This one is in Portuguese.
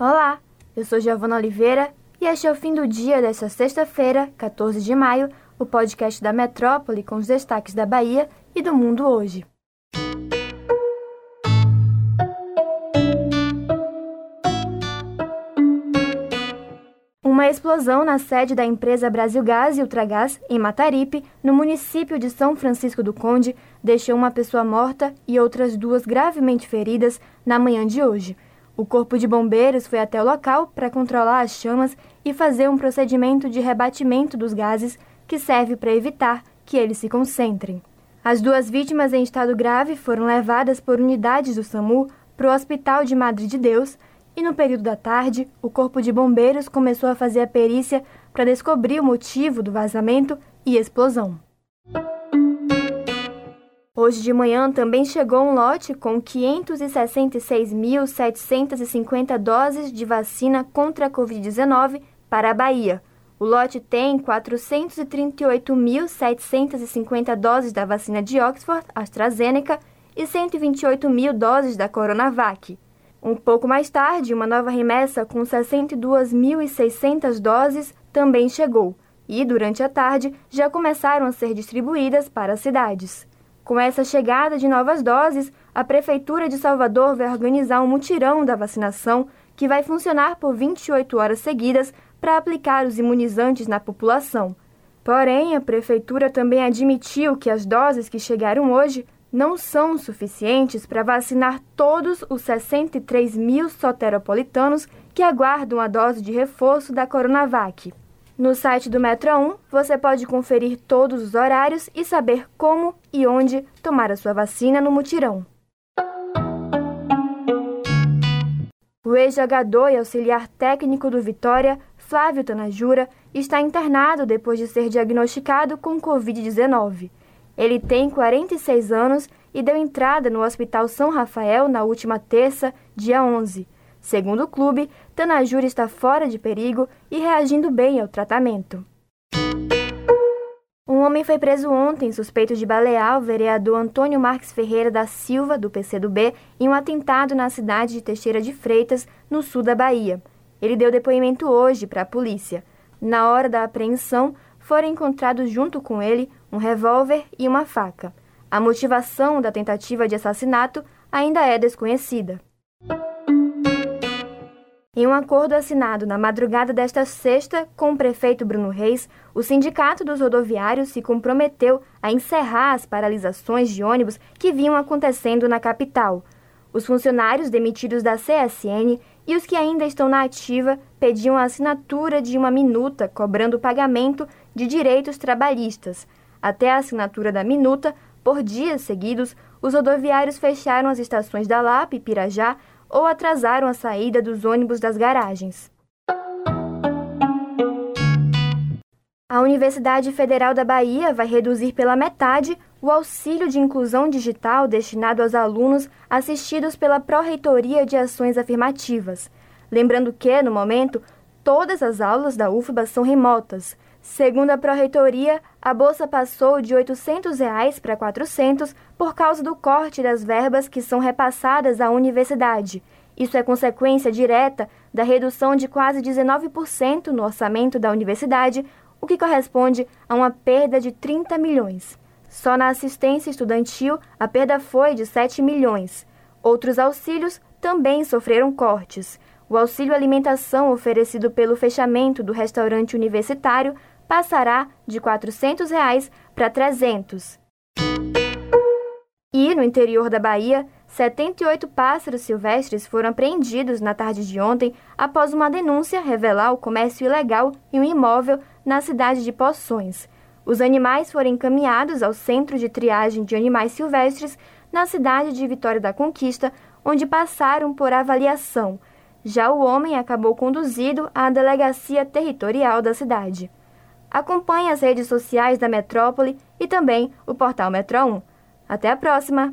Olá, eu sou Giovana Oliveira e este é o fim do dia desta sexta-feira, 14 de maio, o podcast da Metrópole com os destaques da Bahia e do mundo hoje. Uma explosão na sede da empresa Brasil Gás e Ultragás, em Mataripe, no município de São Francisco do Conde, deixou uma pessoa morta e outras duas gravemente feridas na manhã de hoje. O Corpo de Bombeiros foi até o local para controlar as chamas e fazer um procedimento de rebatimento dos gases que serve para evitar que eles se concentrem. As duas vítimas em estado grave foram levadas por unidades do SAMU para o Hospital de Madre de Deus e no período da tarde, o Corpo de Bombeiros começou a fazer a perícia para descobrir o motivo do vazamento e explosão. Hoje de manhã também chegou um lote com 566.750 doses de vacina contra a Covid-19 para a Bahia. O lote tem 438.750 doses da vacina de Oxford, AstraZeneca, e 128 mil doses da Coronavac. Um pouco mais tarde, uma nova remessa com 62.600 doses também chegou, e durante a tarde já começaram a ser distribuídas para as cidades. Com essa chegada de novas doses, a Prefeitura de Salvador vai organizar um mutirão da vacinação que vai funcionar por 28 horas seguidas para aplicar os imunizantes na população. Porém, a Prefeitura também admitiu que as doses que chegaram hoje não são suficientes para vacinar todos os 63 mil soteropolitanos que aguardam a dose de reforço da Coronavac. No site do Metro 1, você pode conferir todos os horários e saber como e onde tomar a sua vacina no mutirão. O ex-jogador e auxiliar técnico do Vitória, Flávio Tanajura, está internado depois de ser diagnosticado com Covid-19. Ele tem 46 anos e deu entrada no Hospital São Rafael na última terça, dia 11. Segundo o clube, Tanajura está fora de perigo e reagindo bem ao tratamento. Um homem foi preso ontem suspeito de balear o vereador Antônio Marques Ferreira da Silva, do PCdoB, em um atentado na cidade de Teixeira de Freitas, no sul da Bahia. Ele deu depoimento hoje para a polícia. Na hora da apreensão, foram encontrados junto com ele um revólver e uma faca. A motivação da tentativa de assassinato ainda é desconhecida. Em um acordo assinado na madrugada desta sexta com o prefeito Bruno Reis, o Sindicato dos Rodoviários se comprometeu a encerrar as paralisações de ônibus que vinham acontecendo na capital. Os funcionários demitidos da CSN e os que ainda estão na ativa pediam a assinatura de uma minuta cobrando o pagamento de direitos trabalhistas. Até a assinatura da minuta, por dias seguidos, os rodoviários fecharam as estações da Lapa e Pirajá ou atrasaram a saída dos ônibus das garagens. A Universidade Federal da Bahia vai reduzir pela metade o auxílio de inclusão digital destinado aos alunos assistidos pela Pró-Reitoria de Ações Afirmativas. Lembrando que, no momento, todas as aulas da UFBA são remotas. Segundo a Pró-Reitoria, a bolsa passou de 800 reais para 400 por causa do corte das verbas que são repassadas à universidade. Isso é consequência direta da redução de quase 19% no orçamento da universidade, o que corresponde a uma perda de 30 milhões. Só na assistência estudantil, a perda foi de 7 milhões. Outros auxílios também sofreram cortes. O auxílio alimentação oferecido pelo fechamento do restaurante universitário passará de 400 reais para 300. E, no interior da Bahia, 78 pássaros silvestres foram apreendidos na tarde de ontem após uma denúncia revelar o comércio ilegal em um imóvel na cidade de Poções. Os animais foram encaminhados ao Centro de Triagem de Animais Silvestres na cidade de Vitória da Conquista, onde passaram por avaliação. Já o homem acabou conduzido à delegacia territorial da cidade. Acompanhe as redes sociais da Metrópole e também o portal Metro 1. Até a próxima!